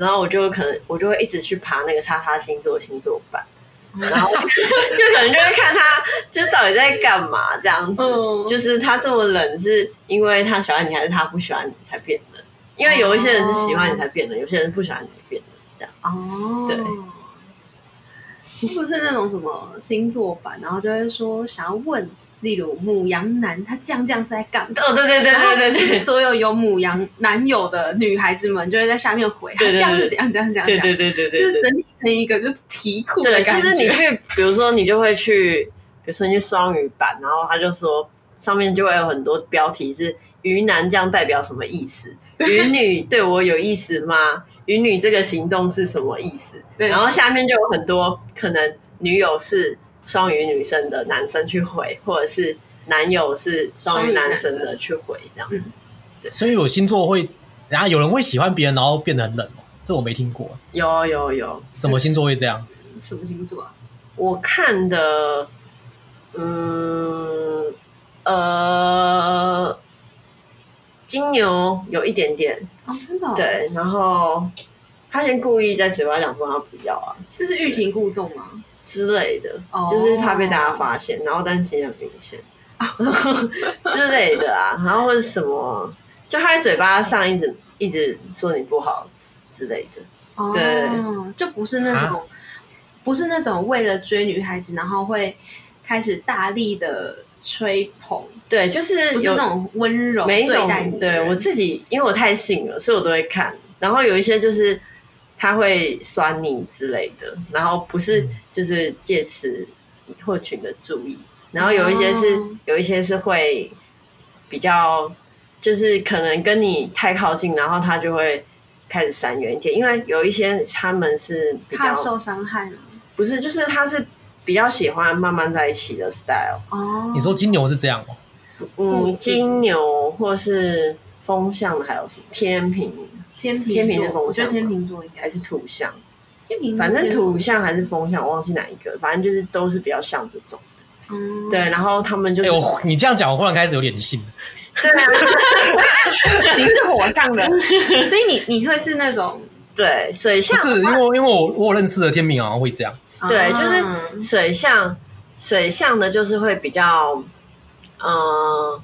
然后我就可能，我就会一直去爬那个叉叉星座星座版，然后就可能就会看他，就到底在干嘛这样子。嗯、就是他这么冷，是因为他喜欢你，还是他不喜欢你才变冷？因为有一些人是喜欢你才变冷，哦、有些人不喜欢你变冷，这样。哦，对，不是那种什么星座版，然后就会说想要问例如母羊男，他这样这样是在干嘛？哦，对对对对对对，就是所有有母羊男友的女孩子们就会在下面回，他这样是怎样怎样怎样，对对对对对，就是整理成一个就是题库的感觉。就是你去，比如说你就会去，比如说你去双语版，然后他就说上面就会有很多标题是“鱼男”这样代表什么意思？“鱼女”对我有意思吗？“鱼女”这个行动是什么意思？对，然后下面就有很多可能女友是。双鱼女生的男生去回，或者是男友是双鱼男生的去回，这样子。对，所以有星座会，然后有人会喜欢别人，然后变得很冷哦。这我没听过。有有有，什么星座会这样？什么星座啊？我看的，嗯呃，金牛有一点点哦，真的哦。对，然后他先故意在嘴巴讲说他不要啊，这是欲擒故纵吗？之类的，oh. 就是怕被大家发现，然后但其实很明显 之类的啊，然后或者什么，就他在嘴巴上一直一直说你不好之类的，oh. 对，就不是那种、啊、不是那种为了追女孩子，然后会开始大力的吹捧，对，就是不是那种温柔对待你，对我自己，因为我太信了，所以我都会看，然后有一些就是。他会酸你之类的，然后不是就是借此获取你的注意，然后有一些是、哦、有一些是会比较就是可能跟你太靠近，然后他就会开始闪远一点，因为有一些他们是比较怕受伤害吗？不是，就是他是比较喜欢慢慢在一起的 style。哦，你说金牛是这样吗？嗯，金牛或是风象的还有什么天秤？天秤，天秤是风象，我觉得天秤座应该还是土象。天秤，反正土象还是风象，我忘记哪一个，反正就是都是比较像这种的。嗯，对，然后他们就是，欸、你这样讲，我忽然开始有点信。对啊，你是火象的，所以你你会是那种对水象，是因为因为我我认识的天秤好像会这样。对，就是水象，水象的就是会比较，嗯、呃，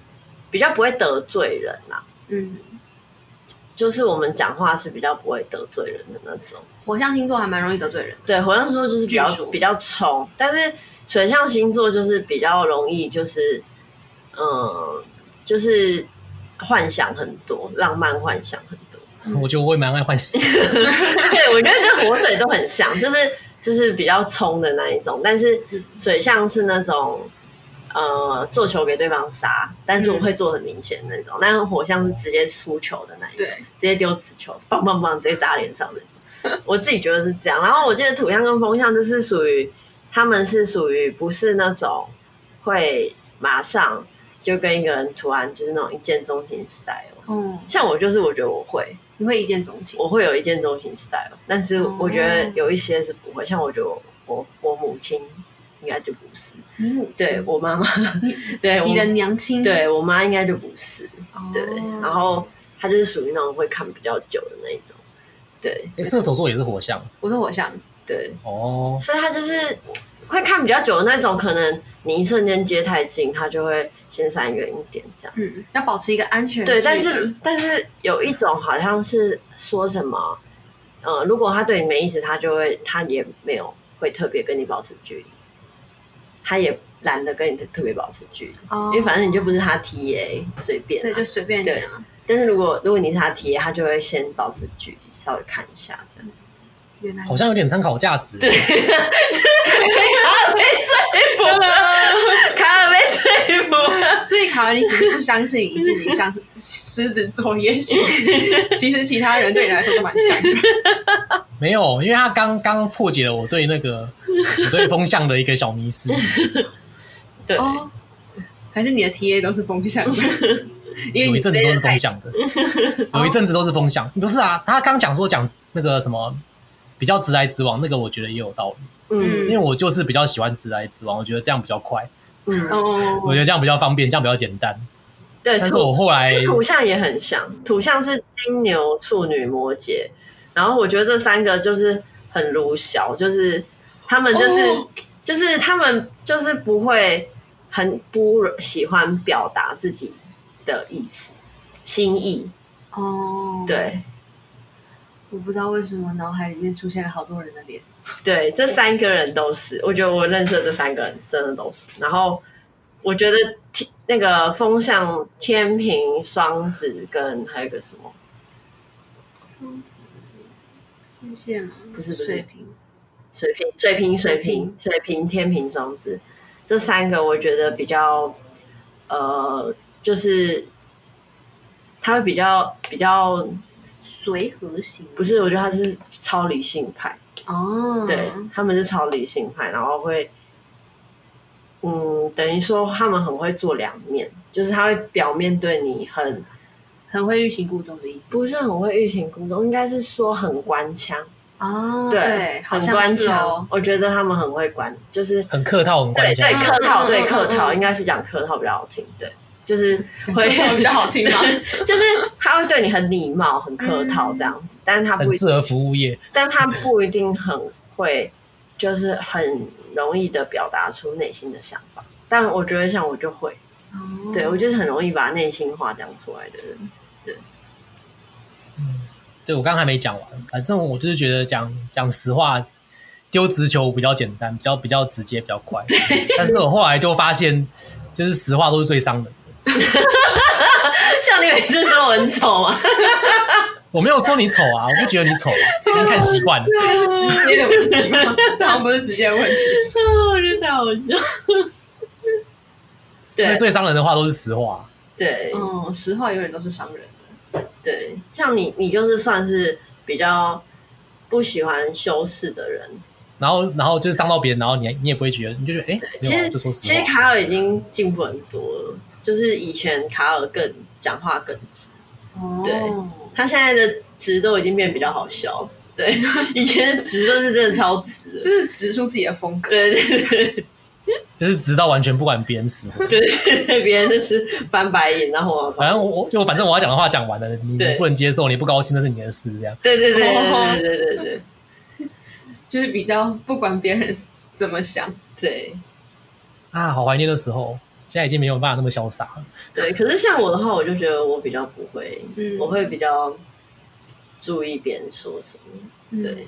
比较不会得罪人啦、啊。嗯。就是我们讲话是比较不会得罪人的那种，火象星座还蛮容易得罪人。对，火象星座就是比较比较冲，但是水象星座就是比较容易，就是嗯，就是幻想很多，浪漫幻想很多。我觉得我也蛮爱幻想。对，我觉得就火水都很像，就是就是比较冲的那一种，但是水象是那种。呃，做球给对方杀，但是我会做很明显那种。嗯、但是火象是直接出球的那一种，直接丢纸球，棒棒棒，直接砸脸上那种。我自己觉得是这样。然后我记得土象跟风象就是属于，他们是属于不是那种会马上就跟一个人突然就是那种一见钟情 style。嗯，像我就是我觉得我会，你会一见钟情，我会有一见钟情 style。但是我觉得有一些是不会，像我觉得我我，我母亲。应该就不是。你母亲，对我妈妈，对你的娘亲，对我妈应该就不是，对，然后她就是属于那种会看比较久的那一种，对。射手座也是火象，我是火象，对，哦，所以他就是会看比较久的那种，可能你一瞬间接太近，他就会先闪远一点，这样，嗯，要保持一个安全。对，但是但是有一种好像是说什么，呃，如果他对你没意思，他就会他也没有会特别跟你保持距离。他也懒得跟你特别保持距离，oh, 因为反正你就不是他 TA，随便，对，就随便对啊。但是如果如果你是他 TA，他就会先保持距离，稍微看一下这样。原来好像有点参考价值。对，卡尔被说服了，卡尔被说服了。所以卡尔，你只是不相信你自己像狮子座，也许其实其他人对你来说都蛮像的。没有，因为他刚刚破解了我对那个我对风向的一个小迷思。对、哦，还是你的 TA 都是风向的？有一阵子都是风向的，有一阵子都是风向。不是啊，他刚讲说讲那个什么比较直来直往，那个我觉得也有道理。嗯，因为我就是比较喜欢直来直往，我觉得这样比较快。嗯，我觉得这样比较方便，这样比较简单。对，但是我后来土象也很像，土象是金牛、处女、摩羯。然后我觉得这三个就是很鲁小，就是他们就是、oh. 就是他们就是不会很不喜欢表达自己的意思心意哦。Oh. 对，我不知道为什么脑海里面出现了好多人的脸。对，这三个人都是，我觉得我认识的这三个人真的都是。然后我觉得天那个风向天平、双子跟还有个什么？双子、巨蟹吗？不是，不是水瓶、水瓶、水瓶、水瓶、水瓶、天平、双子，这三个我觉得比较呃，就是他会比较比较随和型。不是，我觉得他是超理性派。哦，对，他们是超理性派，然后会。嗯，等于说他们很会做两面，就是他会表面对你很很会欲擒故纵的意思，不是很会欲擒故纵，应该是说很官腔。哦，对，很官腔。哦、我觉得他们很会官，就是很客套，很官腔，对，对，客套，对，客套，应该是讲客套比较好听，对，就是会比较好听吗？就是他会对你很礼貌、很客套这样子，但是他不很适合服务业，但他不一定很会，就是很。容易的表达出内心的想法，但我觉得像我就会，哦、对我就是很容易把内心话讲出来的人，对，嗯，对我刚刚还没讲完，反正我就是觉得讲讲实话，丢直球比较简单，比较比较直接，比较快，但是我后来就发现，就是实话都是最伤人的，像你每次说我很丑啊。我没有说你丑啊，我不觉得你丑，啊这边看习惯了。这个是直接的问题吗？这好像不是直接的问题。我觉得太好笑。对，因为最伤人的话都是实话。对，嗯，实话永远都是伤人的。对，像你，你就是算是比较不喜欢修饰的人。然后，然后就是伤到别人，然后你你也不会觉得，你就觉得哎，其实就说实。其实卡尔已经进步很多了，就是以前卡尔更讲话更直。哦。对。他现在的直都已经变比较好笑，对，以前的直都是真的超直的，就是直出自己的风格，对对对，就是直到完全不管别人死活，对别人就是翻白眼，然后反正我就反正我要讲的话讲完了，你不能接受，你不高兴那是你的事，这样，对对对对对对对对，就是比较不管别人怎么想，对，啊，好怀念的时候。现在已经没有办法那么潇洒了。对，可是像我的话，我就觉得我比较不会，嗯、我会比较注意别人说什么。对，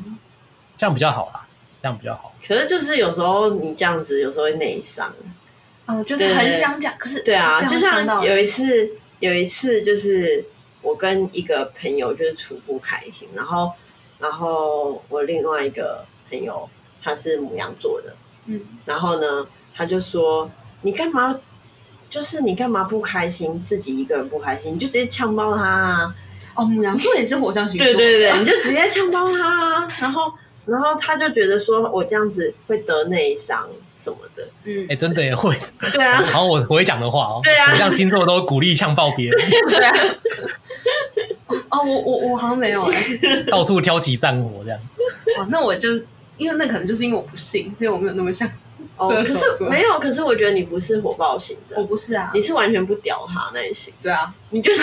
这样比较好啦，这样比较好。可是就是有时候你这样子，有时候会内伤。哦，就是很想讲，可是对啊，就像有一次，有一次就是我跟一个朋友就是处不开心，然后，然后我另外一个朋友他是母羊座的，嗯，然后呢，他就说你干嘛？就是你干嘛不开心？自己一个人不开心，你就直接呛爆他啊！哦，母羊座也是火象星座，对对对，你就直接呛爆他啊！然后，然后他就觉得说我这样子会得内伤什么的。嗯，哎，真的也会。对啊。然后我我会讲的话哦，对啊，火象星座都鼓励呛爆别人。对啊。哦，我我我好像没有哎。到处挑起战火这样子。哦，那我就因为那可能就是因为我不信，所以我没有那么像。哦，可是没有，可是我觉得你不是火爆型的，我不是啊，你是完全不屌他那一型，对啊，你就是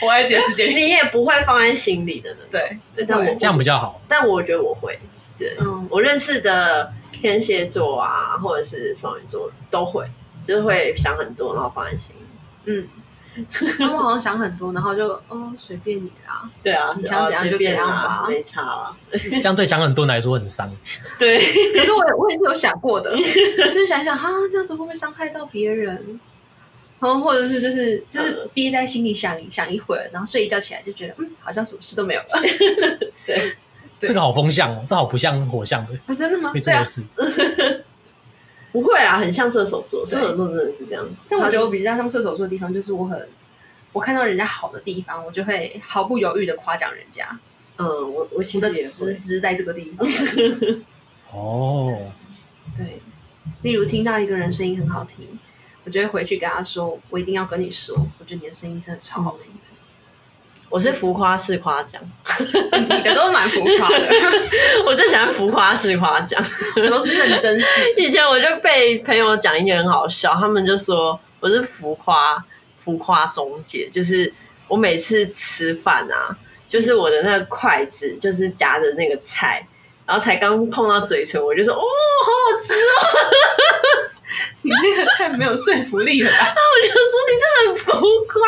活在自己的世界里，你也不会放在心里的呢，对，但我这样比较好，但我觉得我会，对，我认识的天蝎座啊，或者是双鱼座都会，就是会想很多，然后放在心里，嗯。他们好像想很多，然后就哦随便你啦。对啊，你想怎样就怎样吧，没差啦。这样对想很多人来说很伤。对，可是我我也是有想过的，就是想想哈，这样子会不会伤害到别人？然后或者是就是就是憋在心里想想一会儿，然后睡一觉起来就觉得嗯，好像什么事都没有了。对，这个好风向哦，这好不像火象的。真的吗？没这个事。不会啊，很像射手座，射手座真的是这样子。但我觉得我比较像射手座的地方，就是我很，我看到人家好的地方，我就会毫不犹豫的夸奖人家。嗯，我我其实也实质在这个地方。哦，对，例如听到一个人声音很好听，我就会回去跟他说，我一定要跟你说，我觉得你的声音真的超好听。我是浮夸式夸奖，你的都蛮浮夸的。我最喜欢浮夸式夸奖，我 都是认真式。以前我就被朋友讲一句很好笑，他们就说我是浮夸浮夸中介，就是我每次吃饭啊，就是我的那个筷子就是夹着那个菜，然后才刚碰到嘴唇，我就说哦，好好吃哦。你这个太没有说服力了吧？那我就说你真的很浮夸，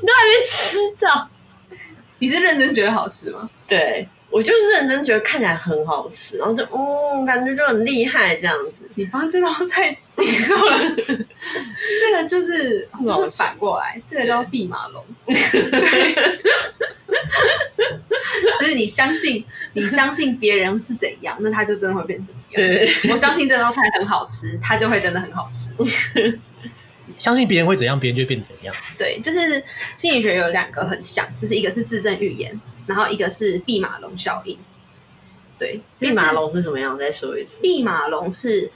你都还没吃到。你是认真觉得好吃吗？对，我我就是认真觉得看起来很好吃，然后就嗯，感觉就很厉害这样子。你帮这道菜自己做了，这个就是就是反过来，这个叫弼马龙。就是你相信，你相信别人是怎样，那他就真的会变怎么样。对，我相信这道菜很好吃，他就会真的很好吃。相信别人会怎样，别人就会变怎样。对，就是心理学有两个很像，就是一个是自证预言。然后一个是弼马龙效应，对，弼马龙是什么样？再说一次。弼马龙是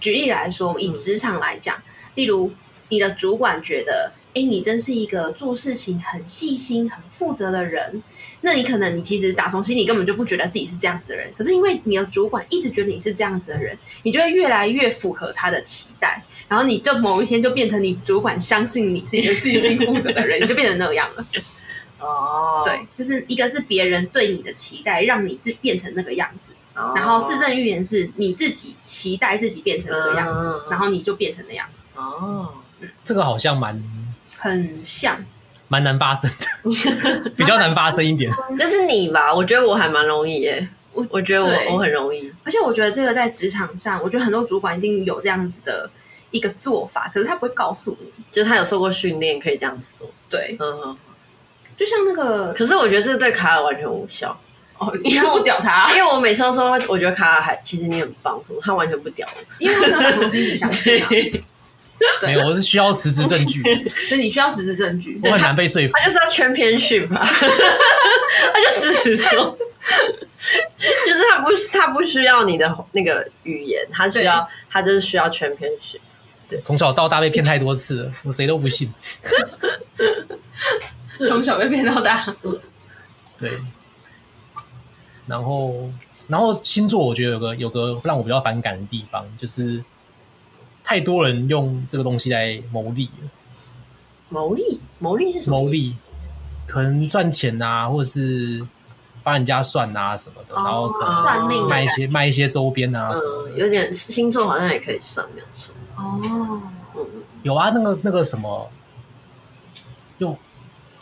举例来说，以职场来讲，嗯、例如你的主管觉得，哎，你真是一个做事情很细心、很负责的人。那你可能你其实打从心里根本就不觉得自己是这样子的人，可是因为你的主管一直觉得你是这样子的人，你就会越来越符合他的期待，然后你就某一天就变成你主管相信你是一个细心负责的人，你就变成那样了。哦，对，就是一个是别人对你的期待，让你自变成那个样子，然后自证预言是你自己期待自己变成那个样子，然后你就变成那样。哦，嗯，这个好像蛮很像，蛮难发生的，比较难发生一点。那是你吧？我觉得我还蛮容易耶，我我觉得我我很容易，而且我觉得这个在职场上，我觉得很多主管一定有这样子的一个做法，可是他不会告诉你，就是他有受过训练可以这样子做。对，嗯。就像那个，可是我觉得这对卡尔完全无效。哦，你不屌他，因为我每次都说，我觉得卡尔还其实你很棒，什么他完全不屌我，因为他没有重新相信啊。没有，我是需要实质证据，所以你需要实质证据，我很难被说服。他就是要 championship 嘛，他就实时说，就是他不他不需要你的那个语言，他需要他就是需要 championship。对，从小到大被骗太多次了，我谁都不信。从小被骗到大，对。然后，然后星座，我觉得有个有个让我比较反感的地方，就是太多人用这个东西来牟利了。牟利？牟利是什么？牟利，可能赚钱啊，或者是帮人家算啊什么的，然后可能算命卖一些卖一些周边啊什么的。有点星座好像也可以算，没有错。哦，嗯，有啊，那个那个什么，用。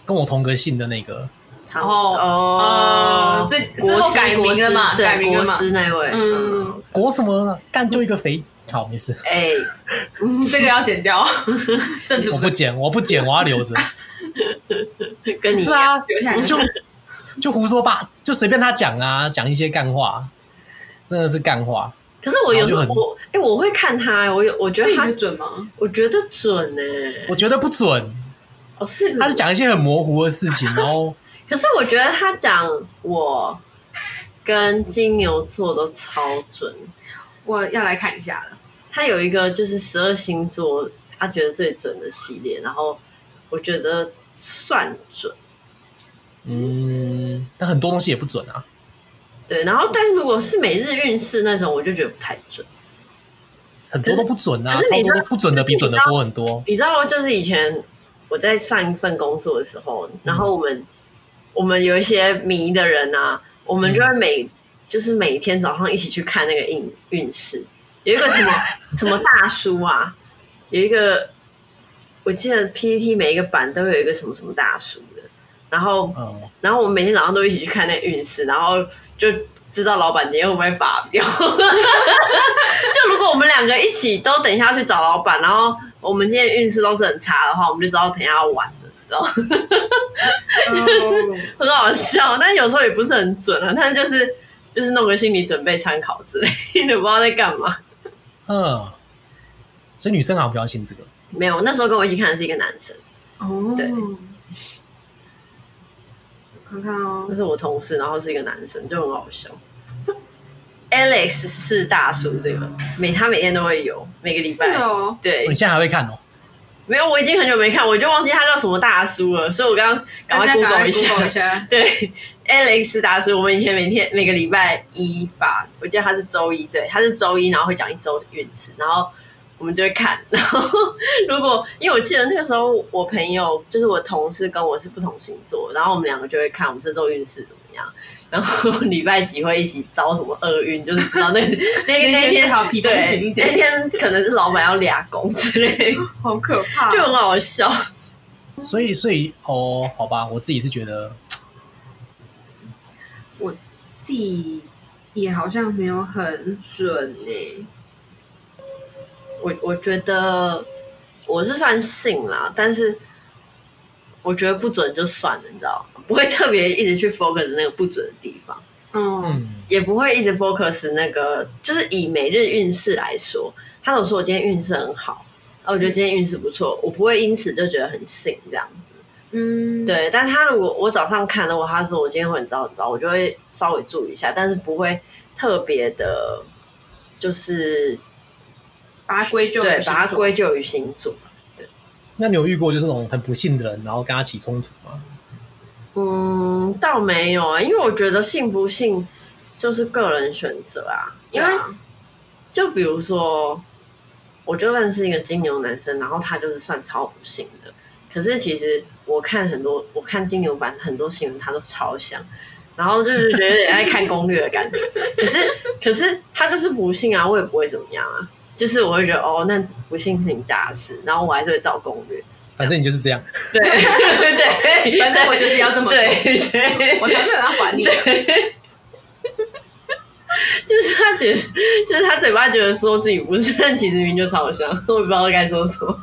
跟我同个姓的那个，然后哦，这之后改名了嘛？改名了嘛？国师那位，嗯，国什么干就一个肥，好，没事。哎，这个要剪掉，正主我不剪，我不剪，我要留着。跟你是啊，就就胡说八，就随便他讲啊，讲一些干话，真的是干话。可是我有时候我哎，我会看他，我有我觉得他准吗？我觉得准呢，我觉得不准。是，他是讲一些很模糊的事情，然后，可是我觉得他讲我跟金牛座都超准，我要来看一下了。他有一个就是十二星座，他觉得最准的系列，然后我觉得算准。嗯，但很多东西也不准啊。对，然后但是如果是每日运势那种，我就觉得不太准。很多都不准啊，超多都不准的比准的多很多。你知道，就是以前。我在上一份工作的时候，然后我们、嗯、我们有一些迷的人啊，我们就会每、嗯、就是每天早上一起去看那个运运势。有一个什么 什么大叔啊，有一个我记得 PPT 每一个版都有一个什么什么大叔的，然后、嗯、然后我们每天早上都一起去看那个运势，然后就知道老板今天会不会发飙。就如果我们两个一起都等一下去找老板，然后。我们今天运势都是很差的话，我们就知道等下要玩了，你知道吗？就是很好笑，但有时候也不是很准啊。但是就是就是弄个心理准备参考之类的，不知道在干嘛。嗯，所以女生好像比较信这个。没有，那时候跟我一起看的是一个男生。哦，对，看看哦，那是我同事，然后是一个男生，就很好笑。Alex 是大叔，这个每他每天都会有，每个礼拜。哦，对，你现在还会看哦？没有，我已经很久没看，我就忘记他叫什么大叔了，所以我刚刚赶快 Google 一下。一 下对，Alex 大叔，我们以前每天每个礼拜一吧，我记得他是周一，对，他是周一，然后会讲一周的运势，然后我们就会看。然后如果因为我记得那个时候，我朋友就是我同事跟我是不同星座，然后我们两个就会看我们这周运势怎么样。然后 礼拜几会一起遭什么厄运，就是知道那 那那天好皮绷紧一点，那天可能是老板要俩工之类，好可怕，就很好笑。所以，所以哦，好吧，我自己是觉得，我自己也好像没有很准呢、欸。我我觉得我是算信啦，但是我觉得不准就算了，你知道吗？不会特别一直去 focus 那个不准的地方。嗯，也不会一直 focus 那个，就是以每日运势来说，他有说我今天运势很好，啊我觉得今天运势不错，我不会因此就觉得很信这样子。嗯，对。但他如果我早上看的话，他说我今天会很糟很糟，我就会稍微注意一下，但是不会特别的，就是把它归咎对，把它归咎于星座。对。那你有遇过就是那种很不幸的人，然后跟他起冲突吗？嗯，倒没有啊，因为我觉得信不信就是个人选择啊。因为就比如说，我就认识一个金牛男生，然后他就是算超不幸的。可是其实我看很多，我看金牛版很多新闻，他都超像，然后就是觉得有点爱看攻略的感觉。可是可是他就是不信啊，我也不会怎么样啊。就是我会觉得哦，那不信是你家的事，然后我还是会照攻略。反正你就是这样，对对，反正我就是要这么做，对，我才没有要管你。就是他觉得，就是他嘴巴觉得说自己不是，但其实明明就超像，我也不知道该说什么。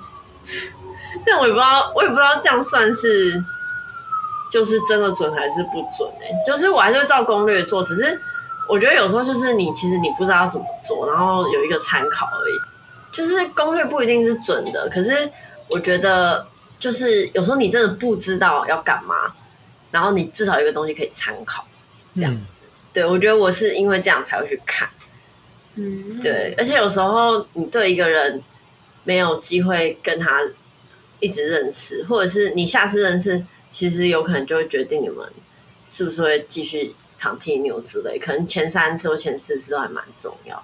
但我也不知道，我也不知道这样算是就是真的准还是不准哎、欸。就是我还是会照攻略做，只是我觉得有时候就是你其实你不知道要怎么做，然后有一个参考而已。就是攻略不一定是准的，可是。我觉得就是有时候你真的不知道要干嘛，然后你至少有一个东西可以参考，这样子。嗯、对，我觉得我是因为这样才会去看。嗯，对。而且有时候你对一个人没有机会跟他一直认识，或者是你下次认识，其实有可能就会决定你们是不是会继续 continue 之类。可能前三次或前四次都还蛮重要。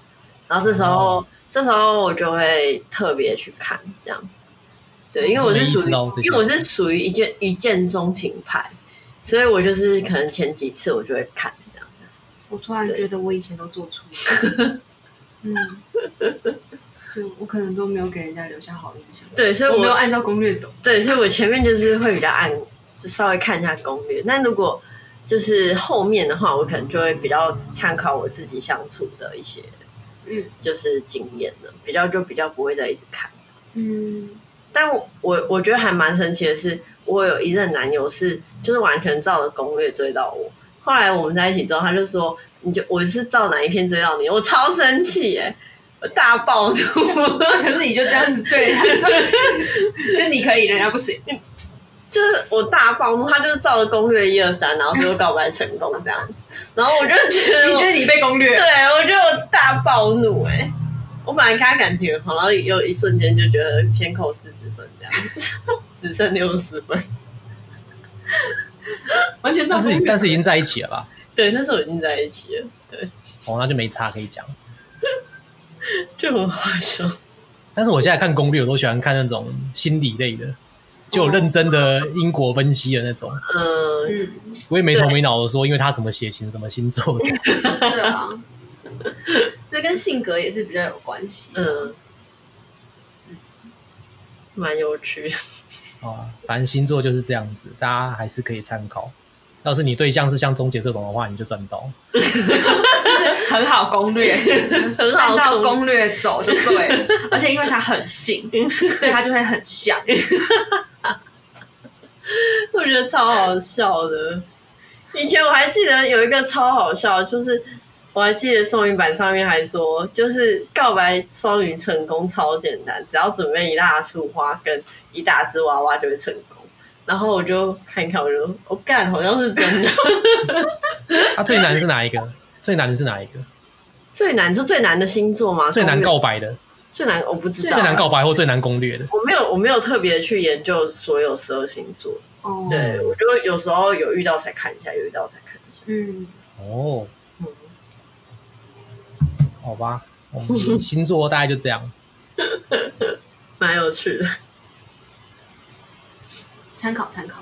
然后这时候，哦、这时候我就会特别去看这样子。对，因为我是属于，因为我是属于一见一见钟情派，所以我就是可能前几次我就会看这样子。我突然觉得我以前都做错了，嗯，对，我可能都没有给人家留下好印象。对，所以我，我没有按照攻略走。对，所以我前面就是会比较按，就稍微看一下攻略。但如果就是后面的话，我可能就会比较参考我自己相处的一些，嗯，就是经验的，比较就比较不会再一直看。嗯。但我我我觉得还蛮神奇的是，我有一任男友是就是完全照着攻略追到我。后来我们在一起之后，他就说：“你就我是照哪一篇追到你？”我超生气耶，我大暴怒。可是你就这样子对他，就你可以，人家不行。就是我大暴怒，他就是照着攻略一二三，然后最后告白成功这样子。然后我就觉得，你觉得你被攻略？对，我觉得我大暴怒哎。我本来跟他感情很好，然后有一瞬间就觉得先扣四十分这样子，只剩六十分，完全但是但是已经在一起了吧？对，那时候已经在一起了。对，哦，那就没差可以讲，就很好笑。但是我现在看攻略，我都喜欢看那种心理类的，就有认真的因果分析的那种。嗯，我也没头没脑的说，因为他什么血型、什么星座 什么。对啊。这跟性格也是比较有关系，嗯，蛮有趣的。啊，反正星座就是这样子，大家还是可以参考。要是你对象是像钟姐这种的话，你就赚到，就是很好攻略，很好按照攻略走就对了。而且因为他很信，所以他就会很像。我觉得超好笑的。以前我还记得有一个超好笑，就是。我还记得双鱼版上面还说，就是告白双鱼成功超简单，只要准备一大束花跟一大只娃娃就会成功。然后我就看一看，我就说我干，好像是真的。啊，最难是哪一个？最难的是哪一个？最难就最难的星座吗？最难告白的？最难我不知道。最难告白或最难攻略的？我没有，我没有特别去研究所有十二星座。哦，对，我就有时候有遇到才看一下，有遇到才看一下。嗯，哦。好吧，我们星座大概就这样，蛮有趣的，参考参考。